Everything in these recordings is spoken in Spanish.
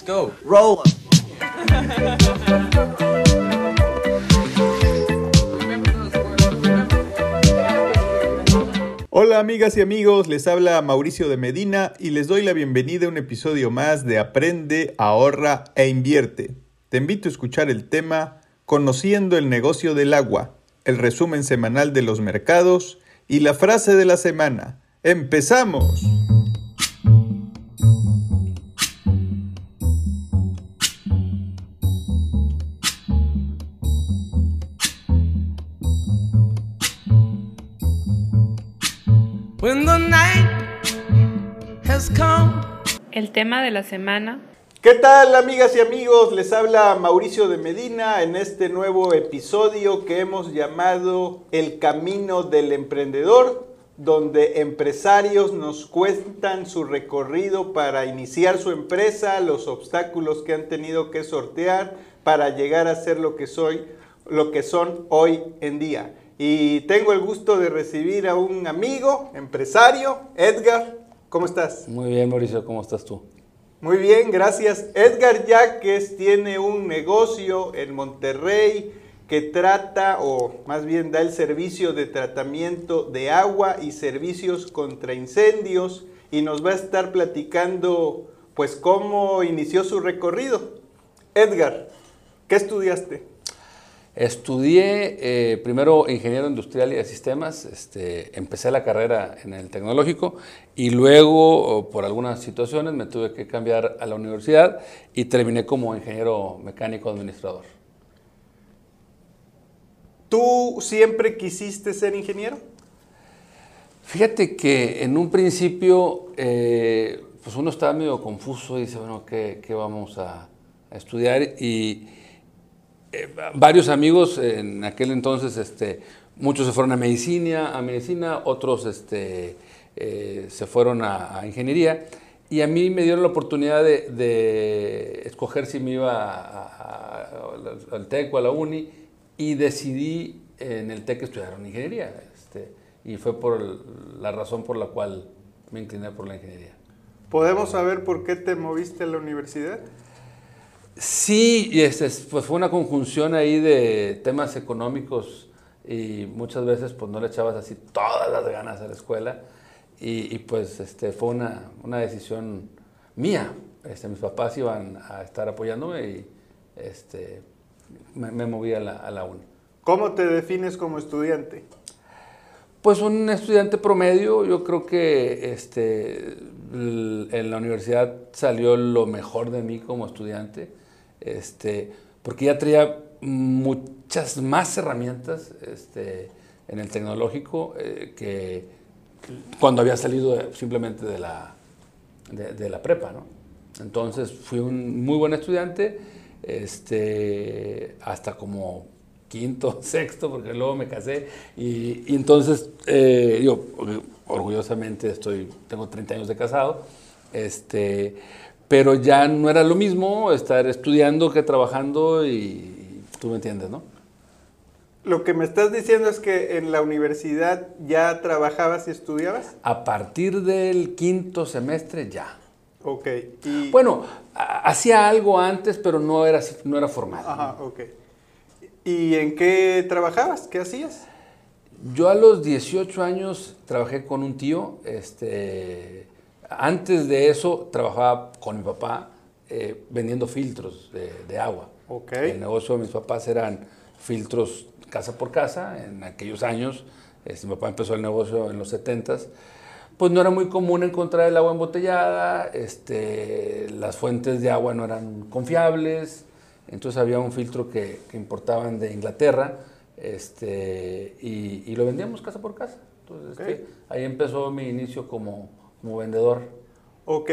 Let's go. Roll. Hola amigas y amigos, les habla Mauricio de Medina y les doy la bienvenida a un episodio más de Aprende, ahorra e invierte. Te invito a escuchar el tema Conociendo el negocio del agua, el resumen semanal de los mercados y la frase de la semana. ¡Empezamos! Tema de la semana. ¿Qué tal amigas y amigos? Les habla Mauricio de Medina en este nuevo episodio que hemos llamado El Camino del Emprendedor, donde empresarios nos cuentan su recorrido para iniciar su empresa, los obstáculos que han tenido que sortear para llegar a ser lo que soy, lo que son hoy en día. Y tengo el gusto de recibir a un amigo, empresario, Edgar. ¿Cómo estás? Muy bien, Mauricio, ¿cómo estás tú? Muy bien, gracias. Edgar Yaques tiene un negocio en Monterrey que trata, o más bien da el servicio de tratamiento de agua y servicios contra incendios y nos va a estar platicando pues cómo inició su recorrido. Edgar, ¿qué estudiaste? Estudié eh, primero ingeniero industrial y de sistemas, este, empecé la carrera en el tecnológico y luego por algunas situaciones me tuve que cambiar a la universidad y terminé como ingeniero mecánico administrador. ¿Tú siempre quisiste ser ingeniero? Fíjate que en un principio eh, pues uno estaba medio confuso y dice, bueno, ¿qué, qué vamos a, a estudiar? Y eh, varios amigos en aquel entonces, este, muchos se fueron a medicina, a medicina, otros este, eh, se fueron a, ingeniería. Y a mí me dieron la oportunidad de, de escoger si me iba al TEC o a la UNI y decidí en el TEC estudiar ingeniería. Este, y fue por la razón por la cual me incliné por la ingeniería. ¿Podemos saber por qué te moviste a la universidad? Sí, y este, pues fue una conjunción ahí de temas económicos y muchas veces pues no le echabas así todas las ganas a la escuela y, y pues este, fue una, una decisión mía. Este, mis papás iban a estar apoyándome y este, me, me moví a la, a la UNI. ¿Cómo te defines como estudiante? Pues un estudiante promedio, yo creo que este, en la universidad salió lo mejor de mí como estudiante, este, porque ya traía muchas más herramientas este, en el tecnológico eh, que cuando había salido simplemente de la, de, la prepa. ¿no? Entonces fui un muy buen estudiante este, hasta como quinto, sexto, porque luego me casé y, entonces eh, yo orgullosamente estoy, tengo 30 años de casado, este, pero ya no era lo mismo estar estudiando que trabajando y, tú me entiendes, ¿no? Lo que me estás diciendo es que en la universidad ya trabajabas y estudiabas. A partir del quinto semestre ya. Ok. Y... Bueno, hacía algo antes, pero no era, no era formal. Ajá, ok. ¿Y en qué trabajabas? ¿Qué hacías? Yo a los 18 años trabajé con un tío. Este, antes de eso trabajaba con mi papá eh, vendiendo filtros de, de, agua. Okay. El negocio de mis papás eran filtros casa por casa. En aquellos años, este, mi papá empezó el negocio en los 70s. Pues no era muy común encontrar el agua embotellada, este, las fuentes de agua no eran confiables. Entonces había un filtro que, que importaban de Inglaterra este, y, y, lo vendíamos casa por casa. Entonces okay. este, ahí empezó mi inicio como, como, vendedor. Ok.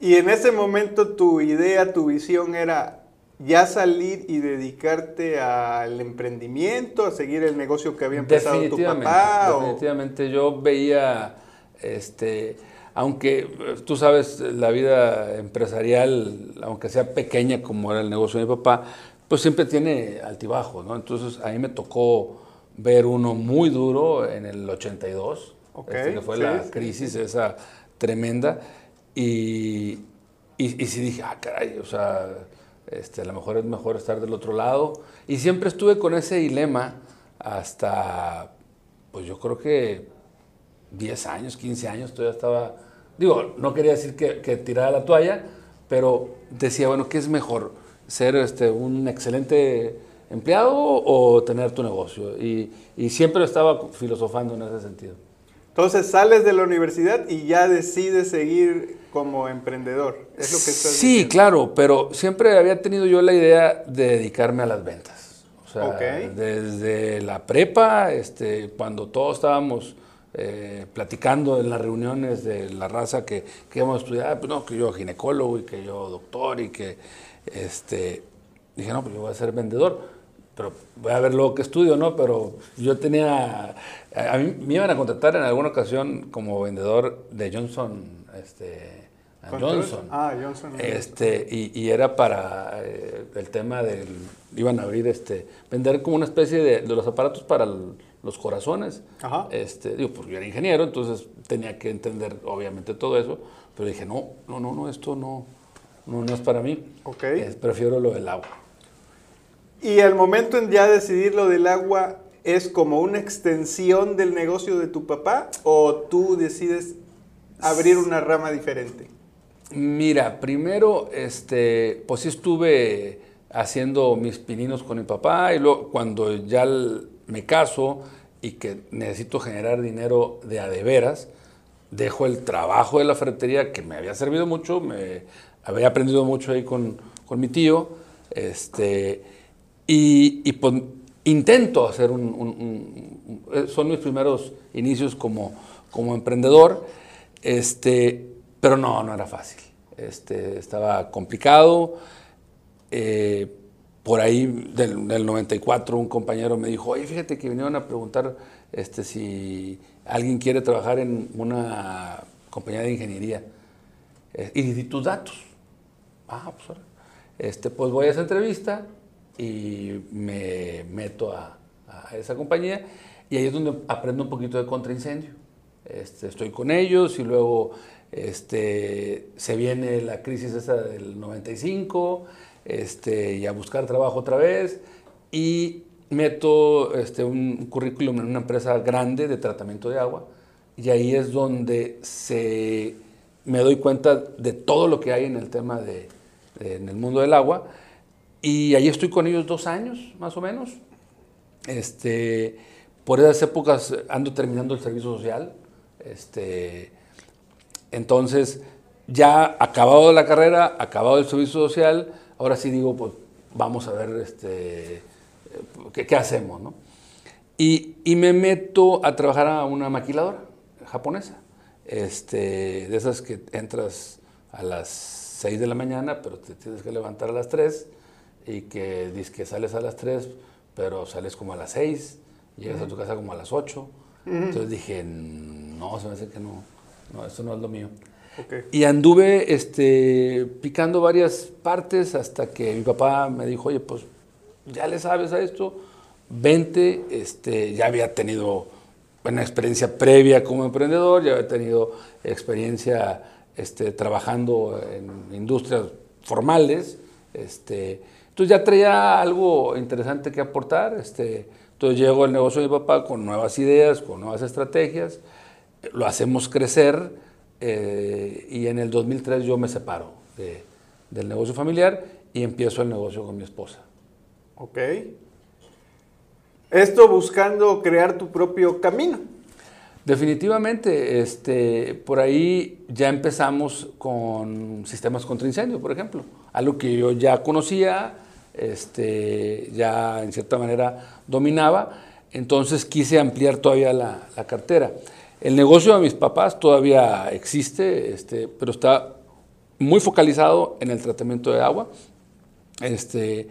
Y en ese momento tu idea, tu visión era ya salir y dedicarte al emprendimiento, a seguir el negocio que había empezado tu papá. Definitivamente. O... Yo veía, este, aunque tú sabes, la vida empresarial, aunque sea pequeña como era el negocio de mi papá, pues siempre tiene altibajos, ¿no? Entonces a mí me tocó ver uno muy duro en el 82, okay, este, que fue sí, la crisis sí. esa tremenda, y, y, y sí dije, ah, caray, o sea, este, a lo mejor es mejor estar del otro lado. Y siempre estuve con ese dilema hasta, pues yo creo que 10 años, 15 años, todavía estaba, digo, no quería decir que, que tirara la toalla, pero decía, bueno, ¿qué es mejor? ¿Ser este, un excelente empleado o tener tu negocio? Y, y siempre estaba filosofando en ese sentido. Entonces sales de la universidad y ya decides seguir como emprendedor. Es lo que estás Sí, diciendo. claro, pero siempre había tenido yo la idea de dedicarme a las ventas. O sea, desde la prepa, este, cuando todos estábamos eh, platicando en las reuniones de la raza que, que íbamos a estudiar, pues no, que yo ginecólogo y que yo doctor y que, este, dije, no, pues yo voy a ser vendedor. Pero voy a ver luego que estudio, ¿no? Pero yo tenía, a mí me iban a contratar en alguna ocasión como vendedor de Johnson, este. Johnson. Ah, Johnson. Este, y, y era para eh, el tema del. Iban a abrir, este, vender como una especie de, de los aparatos para el- los corazones. Ajá. Este, digo, porque yo era ingeniero, entonces tenía que entender, obviamente, todo eso. Pero dije, no, no, no, no, esto no, no, no es para mí. Ok. Eh, prefiero lo del agua. Y el momento en ya decidir lo del agua es como una extensión del negocio de tu papá o tú decides abrir una rama diferente. Mira, primero, este, pues sí estuve haciendo mis pininos con mi papá y luego cuando ya me caso y que necesito generar dinero de a de veras, dejo el trabajo de la ferretería que me había servido mucho, me había aprendido mucho ahí con, con mi tío, este, y, y, pues intento hacer un, un- un- son mis primeros inicios como, como emprendedor, este, pero no, no era fácil. Este, estaba complicado. Eh, por ahí del, del 94 un compañero me dijo, oye, fíjate que vinieron a preguntar este, si alguien quiere trabajar en una compañía de ingeniería. Eh, y tus datos. Ah, pues, este, pues voy a esa entrevista y me meto a, a esa compañía y ahí es donde aprendo un poquito de contraincendio. Este, estoy con ellos y luego este, se viene la crisis esa del 95 este, y a buscar trabajo otra vez y meto este, un currículum en una empresa grande de tratamiento de agua y ahí es donde se, me doy cuenta de todo lo que hay en el tema de, de- en el mundo del agua y ahí estoy con ellos dos años más o menos este, por esas épocas ando terminando el servicio social. Este, entonces, ya acabado la carrera, acabado el servicio social, ahora sí digo, pues vamos a ver este, qué, qué hacemos, ¿no? Y, y me meto a trabajar a una maquiladora japonesa, este, de esas que entras a las 6 de la mañana, pero te tienes que levantar a las 3 y que dices que sales a las 3, pero sales como a las 6, llegas a tu casa como a las 8. Entonces dije, no, se me hace que no, no, esto no es lo mío. Ok. Y anduve este, picando varias partes hasta que mi papá me dijo, oye, pues ya le sabes a esto, vente, este, ya había tenido una experiencia previa como emprendedor, ya había tenido experiencia este, trabajando en industrias formales, este, entonces ya traía algo interesante que aportar, este, entonces llego al negocio de mi papá con nuevas ideas, con nuevas estrategias, lo hacemos crecer eh, y en el 2003 yo me separo de- del negocio familiar y empiezo el negocio con mi esposa. Ok. Esto buscando crear tu propio camino. Definitivamente, este, por ahí ya empezamos con sistemas contra incendio, por ejemplo, algo que yo ya conocía, este, ya en cierta manera dominaba, entonces quise ampliar todavía la, la cartera. El negocio de mis papás todavía existe, este, pero está muy focalizado en el tratamiento de agua este,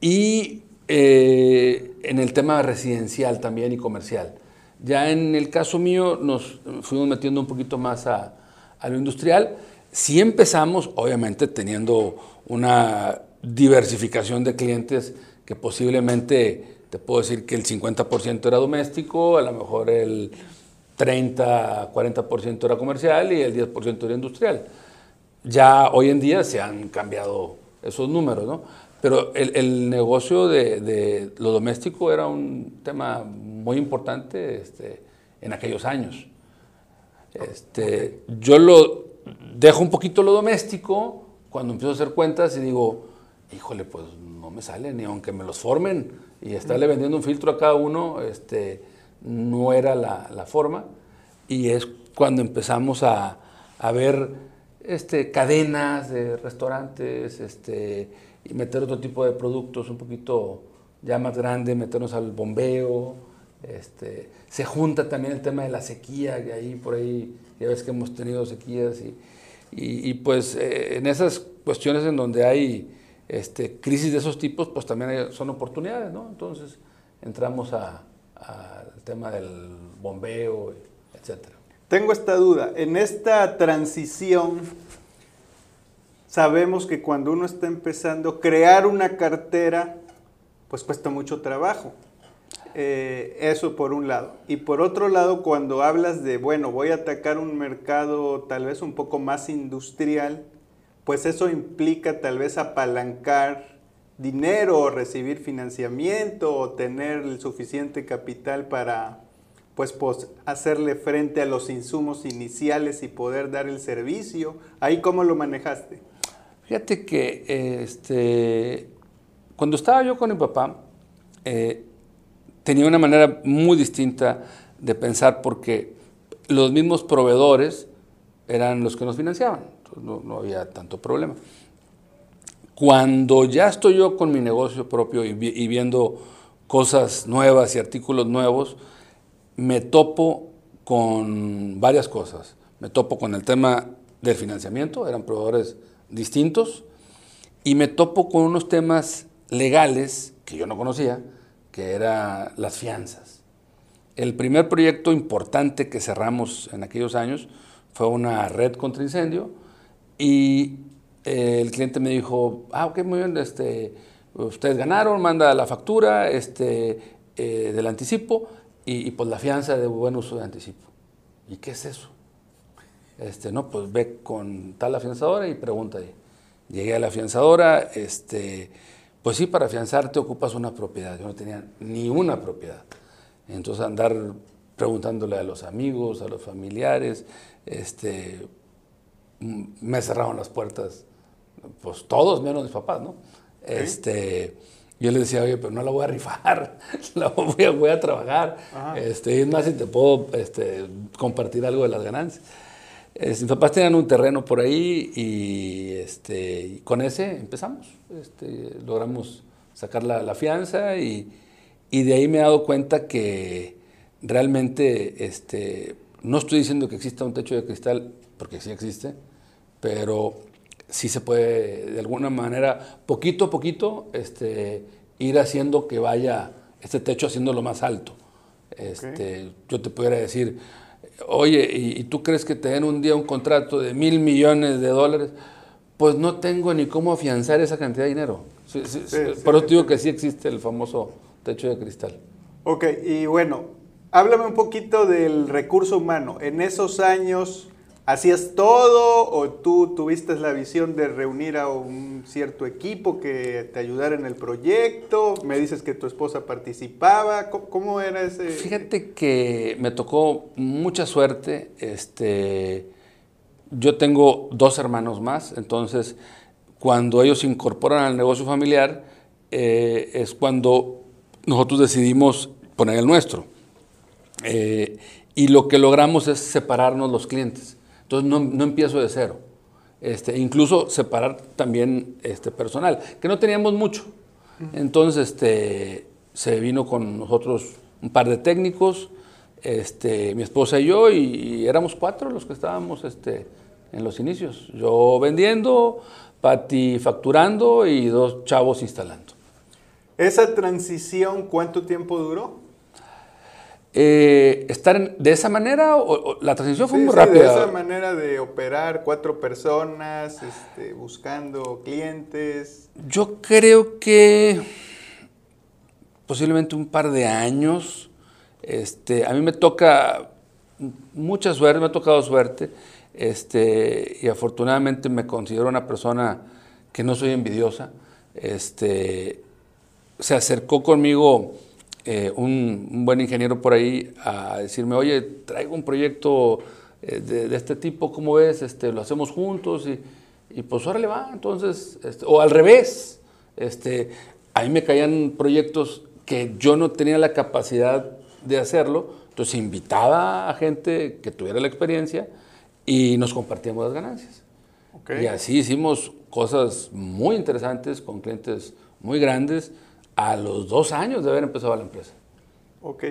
y eh, en el tema residencial también y comercial. Ya en el caso mío nos fuimos metiendo un poquito más a, a lo industrial. Sí empezamos, obviamente, teniendo una diversificación de clientes que posiblemente, te puedo decir que el 50% era doméstico, a lo mejor el 30, 40% era comercial y el 10% era industrial. ya hoy en día se han cambiado esos números, ¿no? Pero el, el negocio de, de, lo doméstico era un tema muy importante este, en aquellos años. Este, Yo lo dejo un poquito lo doméstico cuando empiezo a hacer cuentas y digo, híjole, pues no me sale, ni aunque me los formen y estarle vendiendo un filtro a cada uno, este, no era la, la forma. Y es cuando empezamos a, a ver este, cadenas de restaurantes este, y meter otro tipo de productos un poquito ya más grande, meternos al bombeo. Este, se junta también el tema de la sequía, que ahí por ahí ya ves que hemos tenido sequías y, y, y pues eh, en esas cuestiones en donde hay este, crisis de esos tipos, pues también son oportunidades, ¿no? Entonces entramos al tema del bombeo, etcétera. Tengo esta duda. En esta transición, sabemos que cuando uno está empezando, crear una cartera, pues cuesta mucho trabajo. Eh, eso por un lado. Y por otro lado, cuando hablas de, bueno, voy a atacar un mercado tal vez un poco más industrial, pues eso implica tal vez apalancar dinero o recibir financiamiento o tener el suficiente capital para pues, pues, hacerle frente a los insumos iniciales y poder dar el servicio. ¿Ahí cómo lo manejaste? Fíjate que este, cuando estaba yo con mi papá, eh, tenía una manera muy distinta de pensar porque los mismos proveedores eran los que nos financiaban, no, había tanto problema. Cuando ya estoy yo con mi negocio propio y, y viendo cosas nuevas y artículos nuevos, me topo con varias cosas. Me topo con el tema del financiamiento, eran proveedores distintos, y me topo con unos temas legales que yo no conocía, que eran las fianzas. El primer proyecto importante que cerramos en aquellos años fue una red contra incendio y el cliente me dijo, ah, ok, muy bien, este, ustedes ganaron, manda la factura este, eh, del anticipo y, y, pues la fianza de buen uso de anticipo. ¿Y qué es eso? Este, no, pues ve con tal afianzadora y pregunta ahí. Llegué a la afianzadora, este, pues sí, para afianzarte ocupas una propiedad. Yo no tenía ni una propiedad. Entonces andar preguntándole a los amigos, a los familiares, este, me cerraron las puertas, pues todos menos mis papás, ¿no? ¿Sí? Este, yo le decía, oye, pero no la voy a rifar, la voy a, voy a trabajar. Este, es más, si te puedo este, compartir algo de las ganancias. Mis papás tenían un terreno por ahí y, este, y con ese empezamos. Este, logramos sacar la, la fianza y, y, de ahí me he dado cuenta que realmente este, no estoy diciendo que exista un techo de cristal, porque sí existe, pero sí se puede, de alguna manera, poquito a poquito, este, ir haciendo que vaya este techo haciéndolo más alto. Este, okay. Yo te pudiera decir, oye, ¿y, ¿y, tú crees que te den un día un contrato de mil millones de dólares? Pues no tengo ni cómo afianzar esa cantidad de dinero. Sí, sí, sí, por eso te digo que sí existe el famoso techo de cristal. Ok, y bueno, háblame un poquito del recurso humano. En esos años, ¿Hacías todo o tú tuviste la visión de reunir a un cierto equipo que te ayudara en el proyecto? Me dices que tu esposa participaba. ¿Cómo, era ese? Fíjate que me tocó mucha suerte. Este, yo tengo dos hermanos más, entonces cuando ellos se incorporan al negocio familiar eh, es cuando nosotros decidimos poner el nuestro. Eh, y lo que logramos es separarnos los clientes. Entonces no, no empiezo de cero. Este, incluso separar también este personal, que no teníamos mucho. Entonces este, se vino con nosotros un par de técnicos, este, mi esposa y yo, y, y éramos cuatro los que estábamos este, en los inicios. Yo vendiendo, Pati facturando y dos chavos instalando. ¿Esa transición cuánto tiempo duró? Eh, estar en, de esa manera o, o, la transición fue sí, muy sí, rápida. De esa manera de operar cuatro personas, este, buscando clientes. Yo creo que posiblemente un par de años. Este, a mí me toca mucha suerte, me ha tocado suerte Este, y afortunadamente me considero una persona que no soy envidiosa. Este, se acercó conmigo eh, un, buen ingeniero por ahí a decirme, oye, traigo un proyecto eh, de, este tipo, ¿cómo ves? Este, lo hacemos juntos y, y pues ahora le va. Entonces, este, o al revés, este, a mí me caían proyectos que yo no tenía la capacidad de hacerlo, entonces invitaba a gente que tuviera la experiencia y nos compartíamos las ganancias. Y así hicimos cosas muy interesantes con clientes muy grandes a los dos años de haber empezado la empresa. Ok.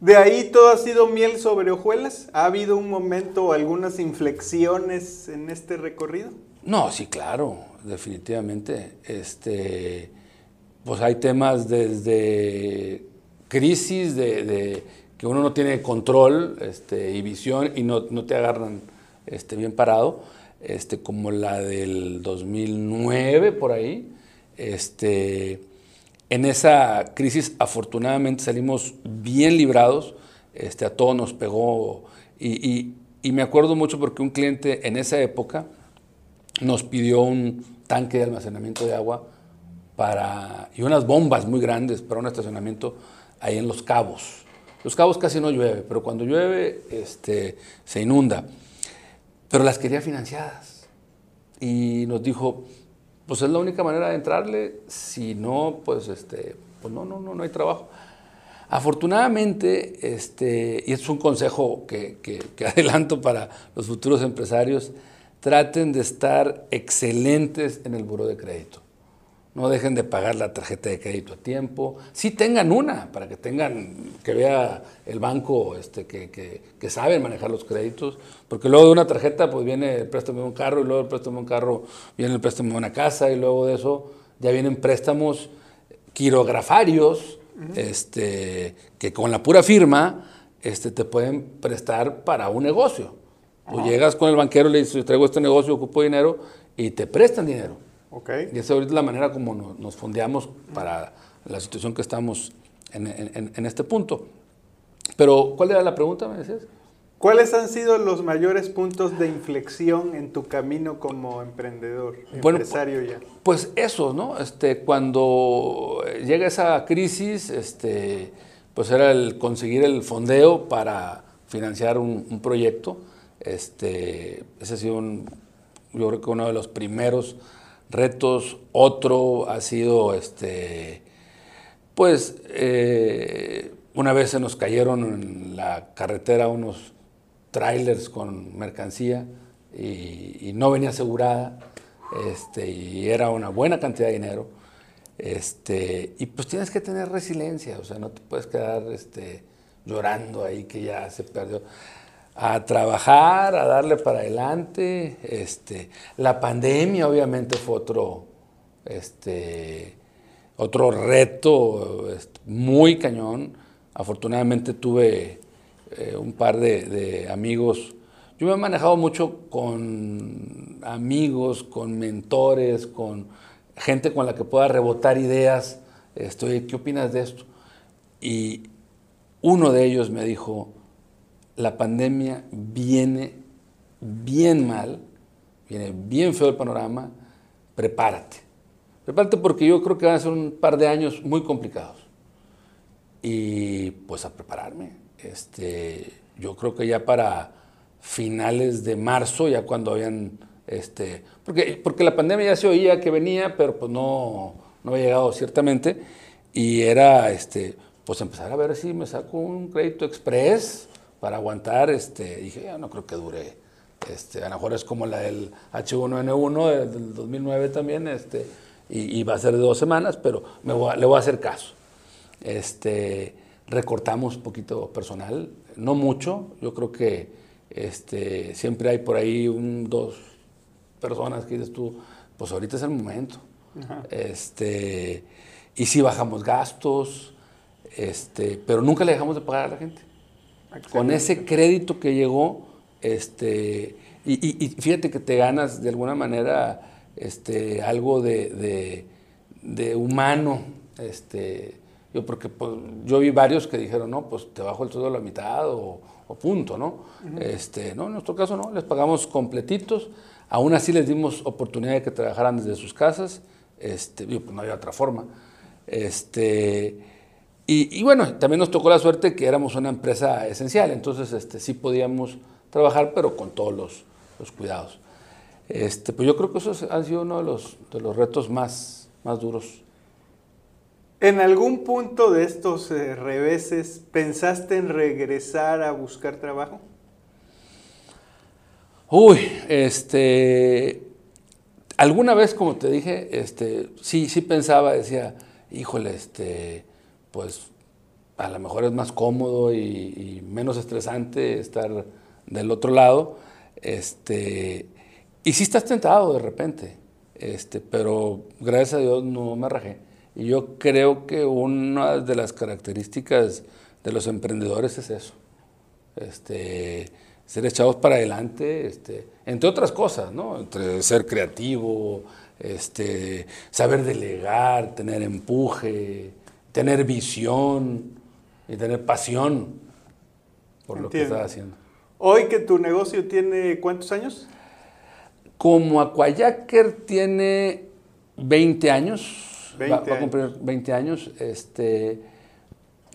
¿De ahí todo ha sido miel sobre hojuelas? ¿Ha habido un momento o algunas inflexiones en este recorrido? No, sí, claro, definitivamente. Este, pues hay temas desde crisis de, que uno no tiene control este, y visión y no, no te agarran este, bien parado, este, como la del 2009 por ahí. Este, en esa crisis afortunadamente salimos bien librados, este, a todos nos pegó y, y, me acuerdo mucho porque un cliente en esa época nos pidió un tanque de almacenamiento de agua para, y unas bombas muy grandes para un estacionamiento ahí en Los Cabos. Los Cabos casi no llueve, pero cuando llueve este, se inunda. Pero las quería financiadas. Y nos dijo, pues es la única manera de entrarle, si no, pues, este, pues no, no, no, no hay trabajo. Afortunadamente, este, y es un consejo que, que adelanto para los futuros empresarios, traten de estar excelentes en el buro de crédito no dejen de pagar la tarjeta de crédito a tiempo. Sí tengan una, para que tengan, que vea el banco este, que, que, que saben manejar los créditos, porque luego de una tarjeta pues viene el préstamo de un carro y luego el préstamo de un carro viene el préstamo de una casa y luego de eso ya vienen préstamos quirografarios este, que con la pura firma este, te pueden prestar para un negocio. Tú llegas con el banquero y le dices, traigo este negocio, ocupo dinero y te prestan dinero. Y esa es la manera como nos, fondeamos para la situación que estamos en, este punto. Pero, ¿cuál era la pregunta, me decías? ¿Cuáles han sido los mayores puntos de inflexión en tu camino como emprendedor, empresario ya? Pues eso, ¿no? Este, cuando llega esa crisis, este, pues era el conseguir el fondeo para financiar un, proyecto. Este, ese ha sido un, yo creo que uno de los primeros retos. Otro ha sido, este, pues, eh, una vez se nos cayeron en la carretera unos trailers con mercancía y, no venía asegurada, este, y era una buena cantidad de dinero. Este, y pues tienes que tener resiliencia, o sea, no te puedes quedar este, llorando ahí que ya se perdió a trabajar, a darle para adelante. Este, la pandemia obviamente fue otro, este, otro reto muy cañón. Afortunadamente tuve eh, un par de, amigos. Yo me he manejado mucho con amigos, con mentores, con gente con la que pueda rebotar ideas. Estoy, ¿qué opinas de esto? Y uno de ellos me dijo, la pandemia viene bien mal, viene bien feo el panorama, prepárate. Prepárate porque yo creo que van a ser un par de años muy complicados. Y pues a prepararme. Este, yo creo que ya para finales de marzo, ya cuando habían, este, porque, porque la pandemia ya se oía que venía, pero pues no, no había llegado ciertamente, y era, este, pues empezar a ver si me saco un crédito express, para aguantar, este, dije, ya no creo que dure. Este, a lo mejor es como la del H1N1 del 2009 también, este, y, va a ser de dos semanas, pero me le voy a hacer caso. Este, recortamos un poquito personal, no mucho, yo creo que este, siempre hay por ahí un, dos personas que dices tú, pues ahorita es el momento. Este, y sí bajamos gastos, este, pero nunca le dejamos de pagar a la gente con ese crédito que llegó, este, y, fíjate que te ganas de alguna manera este, algo de, humano, este, Yo, porque pues, yo vi varios que dijeron, no, pues te bajo el sueldo a la mitad o, o punto, ¿no? este, no, en nuestro caso no, les pagamos completitos. Aún así les dimos oportunidad de que trabajaran desde sus casas. Este, pues no había otra forma. Este, y, y, bueno, también nos tocó la suerte que éramos una empresa esencial, entonces este, sí podíamos trabajar, pero con todos los, los cuidados. Este, pues yo creo que eso ha sido uno de los, de los retos más, más duros. ¿En algún punto de estos eh, reveses pensaste en regresar a buscar trabajo? Uy, este, alguna vez, como te dije, este, sí, sí pensaba, decía, híjole, este, pues a lo mejor es más cómodo y, menos estresante estar del otro lado, este, y sí estás tentado de repente, este, pero gracias a Dios no me rajé. Y yo creo que una de las características de los emprendedores es eso. Este, ser echados para adelante, este, entre otras cosas, ¿no? Entre ser creativo, este, saber delegar, tener empuje, tener visión y tener pasión por lo que estás haciendo. Hoy que tu negocio tiene cuántos años? Como Aquayaker tiene 20 años, 20 va, va, a cumplir 20 años. Este,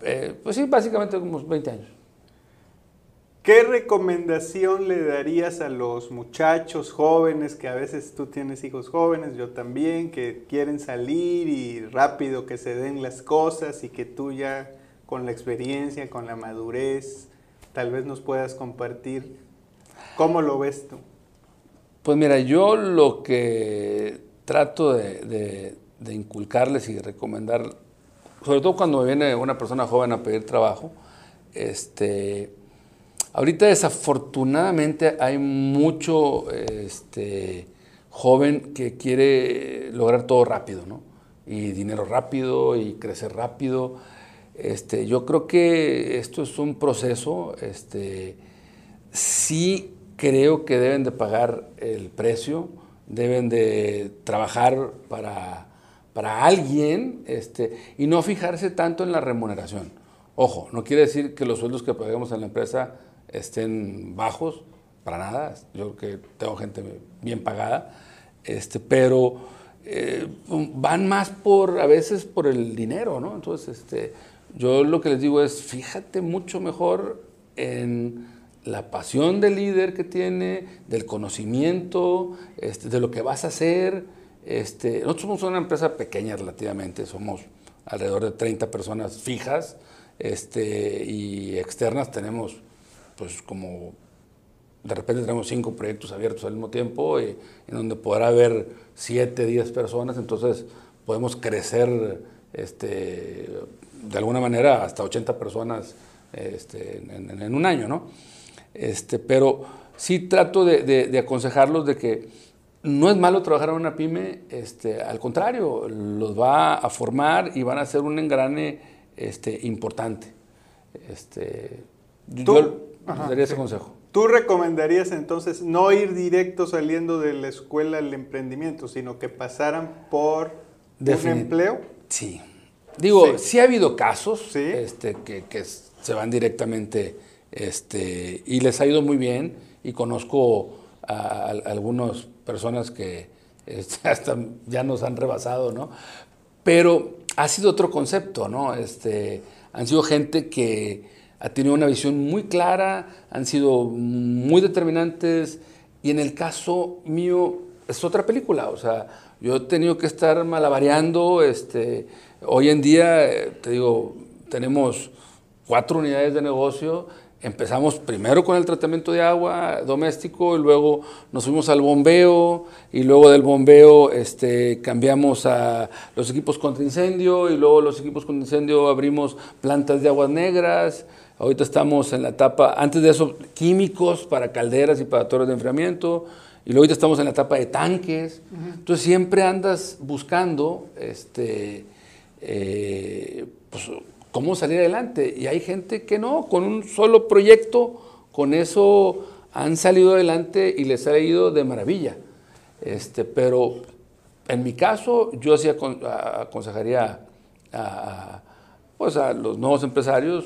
eh, pues sí, básicamente unos 20 años. ¿Qué recomendación le darías a los muchachos jóvenes, que a veces tú tienes hijos jóvenes, yo también, que quieren salir y rápido que se den las cosas y que tú ya con la experiencia, con la madurez, tal vez nos puedas compartir cómo lo ves tú? Pues mira, yo lo que trato de, de, de inculcarles y recomendar, sobre todo cuando me viene una persona joven a pedir trabajo, este, ahorita desafortunadamente hay mucho este, joven que quiere lograr todo rápido, ¿no? Y dinero rápido y crecer rápido. Este, yo creo que esto es un proceso, este, sí creo que deben de pagar el precio, deben de trabajar para para alguien este, y no fijarse tanto en la remuneración. Ojo, no quiere decir que los sueldos que paguemos en la empresa estén bajos, para nada. Yo creo que tengo gente bien pagada, este, pero eh, van más por, a veces por el dinero, ¿no? Entonces, este, yo lo que les digo es, fíjate mucho mejor en la pasión del líder que tiene, del conocimiento, este, de lo que vas a hacer, este, nosotros somos una empresa pequeña relativamente, somos alrededor de 30 personas fijas este, y externas tenemos pues como de repente tenemos cinco proyectos abiertos al mismo tiempo y, en donde podrá haber 7, 10 personas, entonces podemos crecer este, de alguna manera hasta 80 personas este, en, en, un año, ¿no? Este, pero sí trato de, de, de aconsejarlos de que no es malo trabajar en una pyme, este, al contrario, los va a formar y van a ser un engrane este, importante. Este, ¿Tú? yo Ajá, daría ese sí. consejo. ¿Tú recomendarías entonces no ir directo saliendo de la escuela al emprendimiento, sino que pasaran por Definit un empleo? Sí. Digo, sí, sí ha habido casos ¿Sí? este, que, que, se van directamente este, y les ha ido muy bien y conozco a, a, a algunos personas que este, hasta ya nos han rebasado, ¿no? Pero ha sido otro concepto, ¿no? Este, han sido gente que ha tenido una visión muy clara, han sido muy determinantes y en el caso mío es otra película, o sea, yo he tenido que estar malabareando, este, hoy en día, te digo, tenemos cuatro unidades de negocio Empezamos primero con el tratamiento de agua doméstico y luego nos fuimos al bombeo y luego del bombeo este, cambiamos a los equipos contra incendio y luego los equipos contra incendio abrimos plantas de aguas negras. Ahorita estamos en la etapa, antes de eso, químicos para calderas y para torres de enfriamiento. Y luego ahorita estamos en la etapa de tanques. Uh -huh. Entonces siempre andas buscando este, eh, pues, cómo salir adelante. Y hay gente que no, con un solo proyecto, con eso han salido adelante y les ha ido de maravilla. Este, pero en mi caso, yo sí aconsejaría a, a, pues a los nuevos empresarios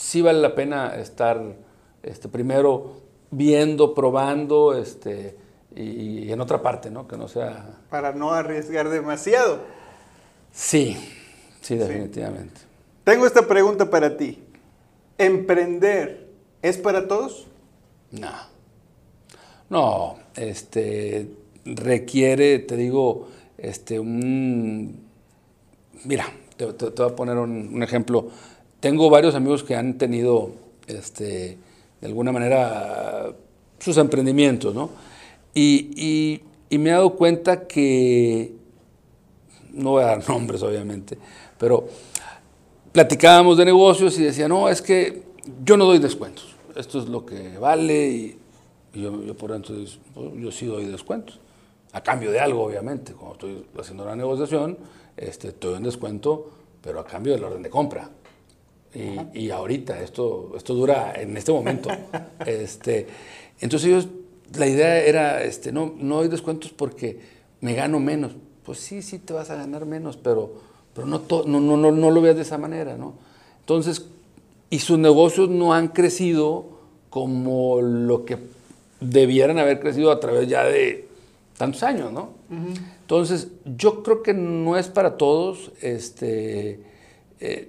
sí vale la pena estar este, primero viendo, probando, este, y, y en otra parte, ¿no? Que no sea... Para no arriesgar demasiado. Sí, sí, definitivamente. Tengo esta pregunta para ti. ¿Emprender es para todos? No. No, este requiere, te digo, este un mira, te, te- te voy a poner un, un ejemplo. Tengo varios amigos que han tenido este de alguna manera sus emprendimientos, ¿no? Y, me he dado cuenta que no voy a dar nombres, obviamente, pero platicábamos de negocios y decía, no, es que yo no doy descuentos, esto es lo que vale y, yo, por dentro "Pues, yo sí doy descuentos, a cambio de algo, obviamente, cuando estoy haciendo una negociación, este, estoy en descuento, pero a cambio del orden de compra. Y, y ahorita, esto, esto dura en este momento. este, entonces ellos, la idea era, este, no, no doy descuentos porque me gano menos. Pues sí, sí te vas a ganar menos, pero, pero no, to- no, no, no, no lo veas de esa manera, ¿no? Entonces, y sus negocios no han crecido como lo que debieran haber crecido a través ya de tantos años, ¿no? Entonces, yo creo que no es para todos, este, eh,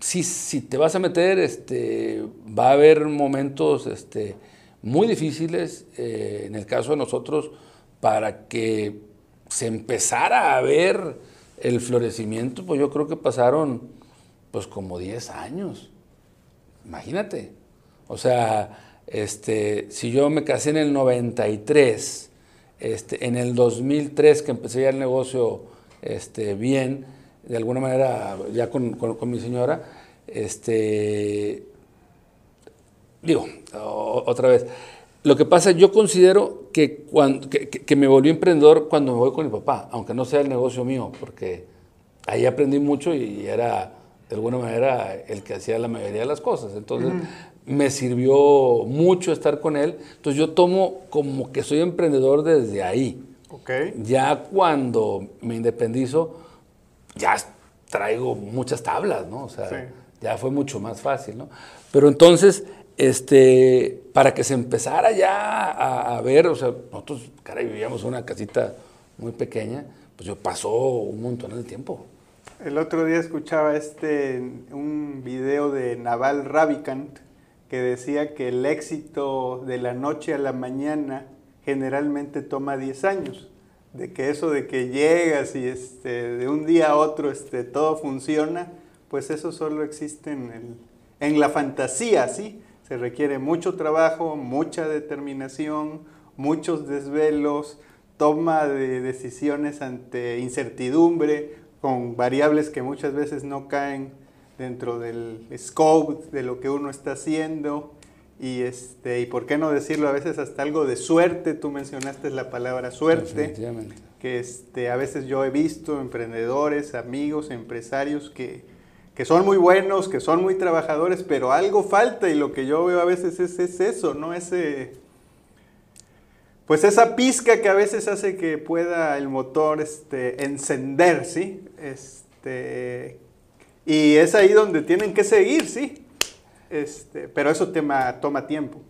si, si te vas a meter, este, va a haber momentos este, muy difíciles, eh, en el caso de nosotros, para que se empezara a ver el florecimiento, pues yo creo que pasaron pues como 10 años. Imagínate. O sea, este, si yo me casé en el 93, este, en el 2003 que empecé ya el negocio este, bien, de alguna manera ya con, con- con mi señora, este, digo, o- otra vez, lo que pasa, yo considero que, cuando, que, que- me volví emprendedor cuando me voy con mi papá, aunque no sea el negocio mío, porque ahí aprendí mucho y era de alguna manera el que hacía la mayoría de las cosas. Entonces me sirvió mucho estar con él. Entonces yo tomo como que soy emprendedor desde ahí. Ok. Ya cuando me independizo, ya traigo muchas tablas, ¿no? O sea, Sí. ya fue mucho más fácil, ¿no? Pero entonces, este, para que se empezara ya a, a ver, o sea, nosotros, caray, vivíamos en una casita muy pequeña, pues yo pasó un montón de tiempo. El otro día escuchaba este un video de Naval Ravikant que decía que el éxito de la noche a la mañana generalmente toma 10 años. De que eso de que llegas y este, de un día a otro este, todo funciona, pues eso solo existe en, el- en la fantasía, ¿sí? Se requiere mucho trabajo, mucha determinación, muchos desvelos, toma de decisiones ante incertidumbre, con variables que muchas veces no caen dentro del scope de lo que uno está haciendo. Y, este, y por qué no decirlo a veces hasta algo de suerte, tú mencionaste la palabra suerte que este, a veces yo he visto emprendedores, amigos, empresarios que, que son muy buenos, que son muy trabajadores, pero algo falta y lo que yo veo a veces es, es eso, ¿no? Ese, pues esa pizca que a veces hace que pueda el motor este, encender, ¿sí? Este, y es ahí donde tienen que seguir, ¿sí? Este, pero eso tema, toma tiempo.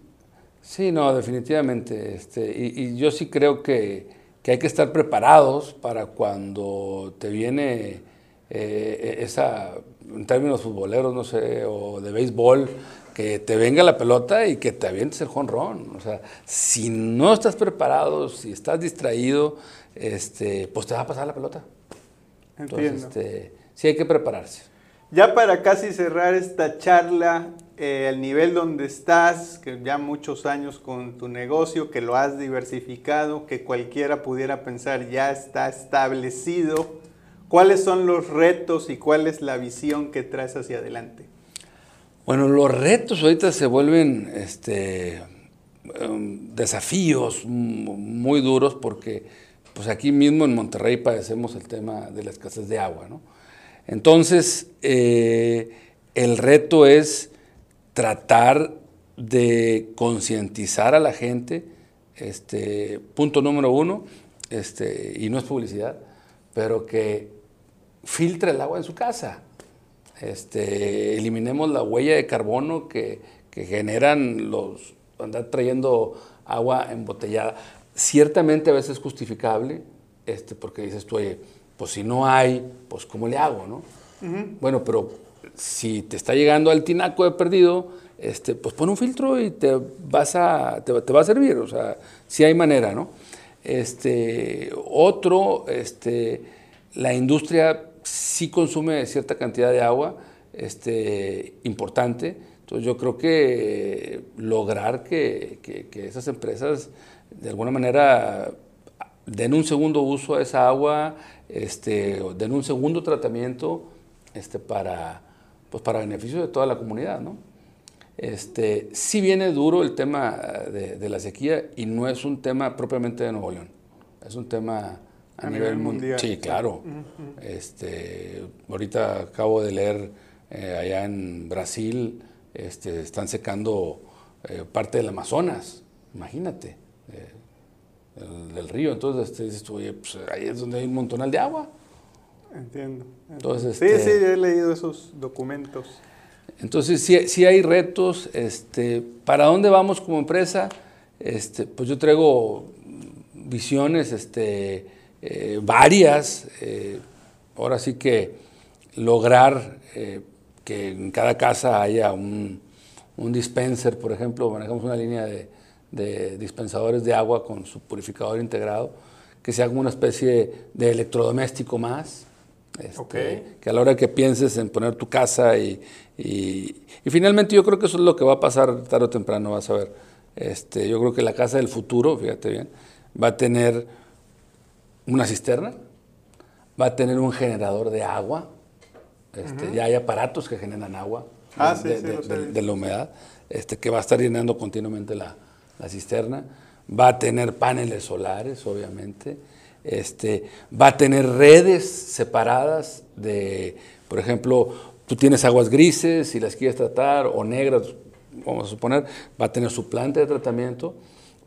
Sí, no, definitivamente. Este, y, y yo sí creo que, que hay que estar preparados para cuando te viene eh, esa, en términos futboleros, no sé, o de béisbol, que te venga la pelota y que te avientes el jonrón. O sea, si no estás preparado, si estás distraído, este, pues te va a pasar la pelota. Entonces, Entiendo. este, sí hay que prepararse. Ya para casi cerrar esta charla, eh, el nivel donde estás, que ya muchos años con tu negocio, que lo has diversificado, que cualquiera pudiera pensar ya está establecido, ¿cuáles son los retos y cuál es la visión que traes hacia adelante? Bueno, los retos ahorita se vuelven este, em, desafíos muy duros porque pues aquí mismo en Monterrey padecemos el tema de la escasez de agua. ¿no? Entonces, eh, el reto es tratar de concientizar a la gente, este, punto número uno, este, y no es publicidad, pero que filtre el agua en su casa. Este, eliminemos la huella de carbono que, que generan los andar trayendo agua embotellada. Ciertamente a veces es justificable, este, porque dices tú, oye, pues si no hay, pues ¿cómo le hago, no? Bueno, pero si te está llegando al tinaco de perdido, este, pues pon un filtro y te, vas a, te, va a servir, o sea, si hay manera, ¿no? Este, otro, este, la industria sí consume cierta cantidad de agua este, importante, entonces yo creo que lograr que, que esas empresas de alguna manera den un segundo uso a esa agua, este, den un segundo tratamiento este, para, pues para beneficio de toda la comunidad. ¿no? Este, sí viene duro el tema de, la sequía y no es un tema propiamente de Nuevo León, es un tema a, nivel, mundial. Sí, claro. este, ahorita acabo de leer eh, allá en Brasil, este, están secando eh, parte del Amazonas, imagínate. Eh, del río. Entonces este, dices oye, pues ahí es donde hay un montonal de agua. Entiendo. Entonces, sí, este, sí, he leído esos documentos. Entonces, sí, sí, hay retos. Este, ¿Para dónde vamos como empresa? Este, pues yo traigo visiones este, eh, varias. Eh, ahora sí que lograr eh, que en cada casa haya un, un dispenser, por ejemplo, manejamos una línea de, de dispensadores de agua con su purificador integrado, que sea como una especie de electrodoméstico más. Este, que a la hora que pienses en poner tu casa y, y, finalmente yo creo que eso es lo que va a pasar tarde o temprano, vas a ver. Este, yo creo que la casa del futuro, fíjate bien, va a tener una cisterna, va a tener un generador de agua, este, ya hay aparatos que generan agua ah, de, de, la humedad, este, que va a estar llenando continuamente la, la cisterna, va a tener paneles solares, obviamente, este, va a tener redes separadas de, por ejemplo, tú tienes aguas grises, si las quieres tratar, o negras, vamos a suponer, va a tener su planta de tratamiento,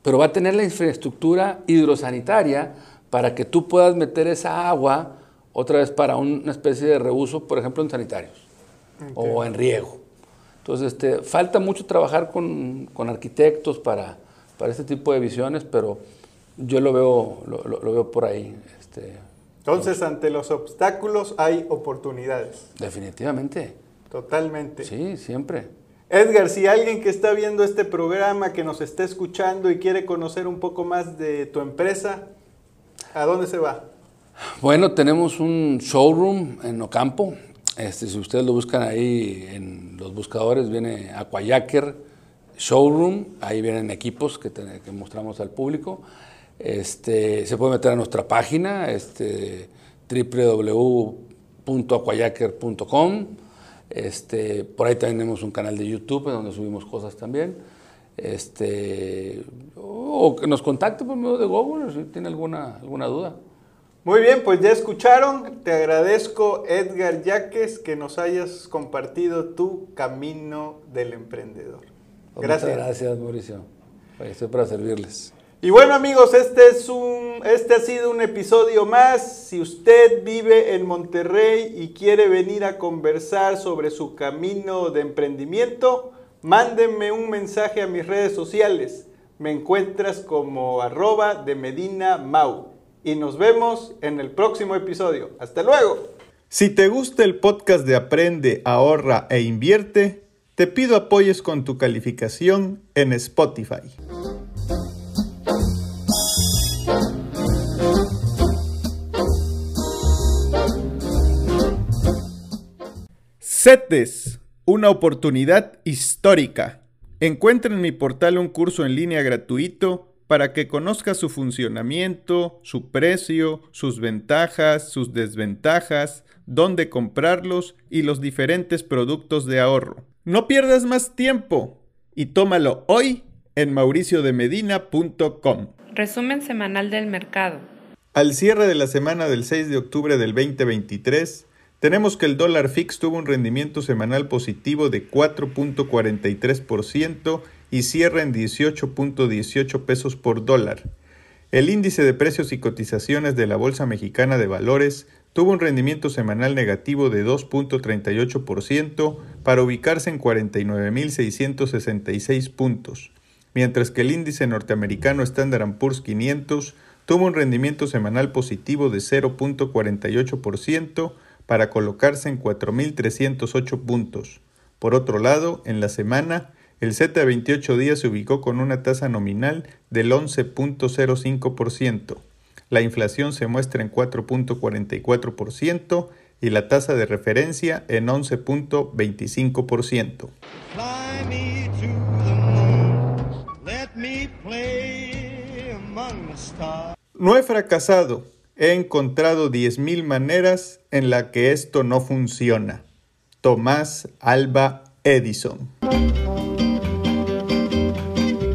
pero va a tener la infraestructura hidrosanitaria para que tú puedas meter esa agua otra vez para una especie de reuso, por ejemplo, en sanitarios o en riego. Entonces, este, falta mucho trabajar con, arquitectos para, para, este tipo de visiones, pero yo lo veo, lo, veo por ahí. Este, Entonces, ante los obstáculos hay oportunidades. Definitivamente. Totalmente. Sí, siempre. Edgar, si alguien que está viendo este programa, que nos está escuchando y quiere conocer un poco más de tu empresa, ¿a dónde se va? Bueno, tenemos un showroom en Ocampo, este, si ustedes lo buscan ahí en los buscadores, viene Aquayaker Showroom, ahí vienen equipos que, que mostramos al público. Este, se puede meter a nuestra página, este. Este, por ahí también tenemos un canal de YouTube donde subimos cosas también. Este, o que nos contacte por medio de Google si tiene alguna, alguna duda. Muy bien, pues ya escucharon. Te agradezco, Edgar Yaques, que nos hayas compartido tu camino del emprendedor. Pues gracias. Muchas gracias, Mauricio. Estoy para servirles. Y bueno amigos, este, es un, este ha sido un episodio más. Si usted vive en Monterrey y quiere venir a conversar sobre su camino de emprendimiento, mándenme un mensaje a mis redes sociales. Me encuentras como arroba de Medina Mau y nos vemos en el próximo episodio. Hasta luego. Si te gusta el podcast de Aprende, ahorra e invierte, te pido apoyes con tu calificación en Spotify. CETES, una oportunidad histórica. Encuentra en mi portal un curso en línea gratuito para que conozca su funcionamiento, su precio, sus ventajas, sus desventajas, dónde comprarlos y los diferentes productos de ahorro. No pierdas más tiempo y tómalo hoy en mauriciodemedina.com. Resumen semanal del mercado. Al cierre de la semana del 6 de octubre del 2023, tenemos que el dólar fix tuvo un rendimiento semanal positivo de 4.43% y cierra en 18.18 pesos por dólar. El índice de precios y cotizaciones de la Bolsa Mexicana de Valores tuvo un rendimiento semanal negativo de 2.38% para ubicarse en 49.666 puntos, mientras que el índice norteamericano Standard Poor's 500 tuvo un rendimiento semanal positivo de 0.48% para colocarse en 4.308 puntos. Por otro lado, en la semana, el Z de 28 días se ubicó con una tasa nominal del 11.05%. La inflación se muestra en 4.44% y la tasa de referencia en 11.25%. No he fracasado, he encontrado 10.000 maneras en la que esto no funciona. Tomás Alba Edison.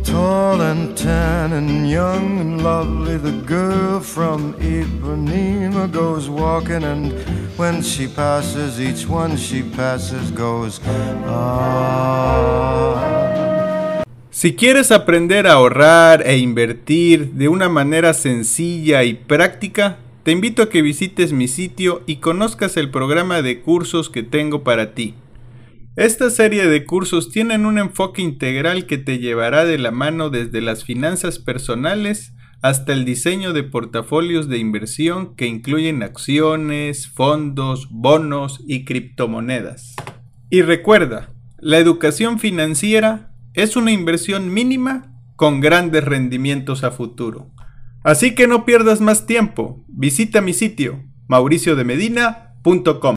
Tall and tan and young and lovely, the girl from Ipanema goes walking, and when she passes, each one she passes goes, ah. Si quieres aprender a ahorrar e invertir de una manera sencilla y práctica, te invito a que visites mi sitio y conozcas el programa de cursos que tengo para ti. Esta serie de cursos tienen un enfoque integral que te llevará de la mano desde las finanzas personales hasta el diseño de portafolios de inversión que incluyen acciones, fondos, bonos y criptomonedas. Y recuerda, la educación financiera es una inversión mínima con grandes rendimientos a futuro. Así que no pierdas más tiempo, visita mi sitio mauriciodemedina.com.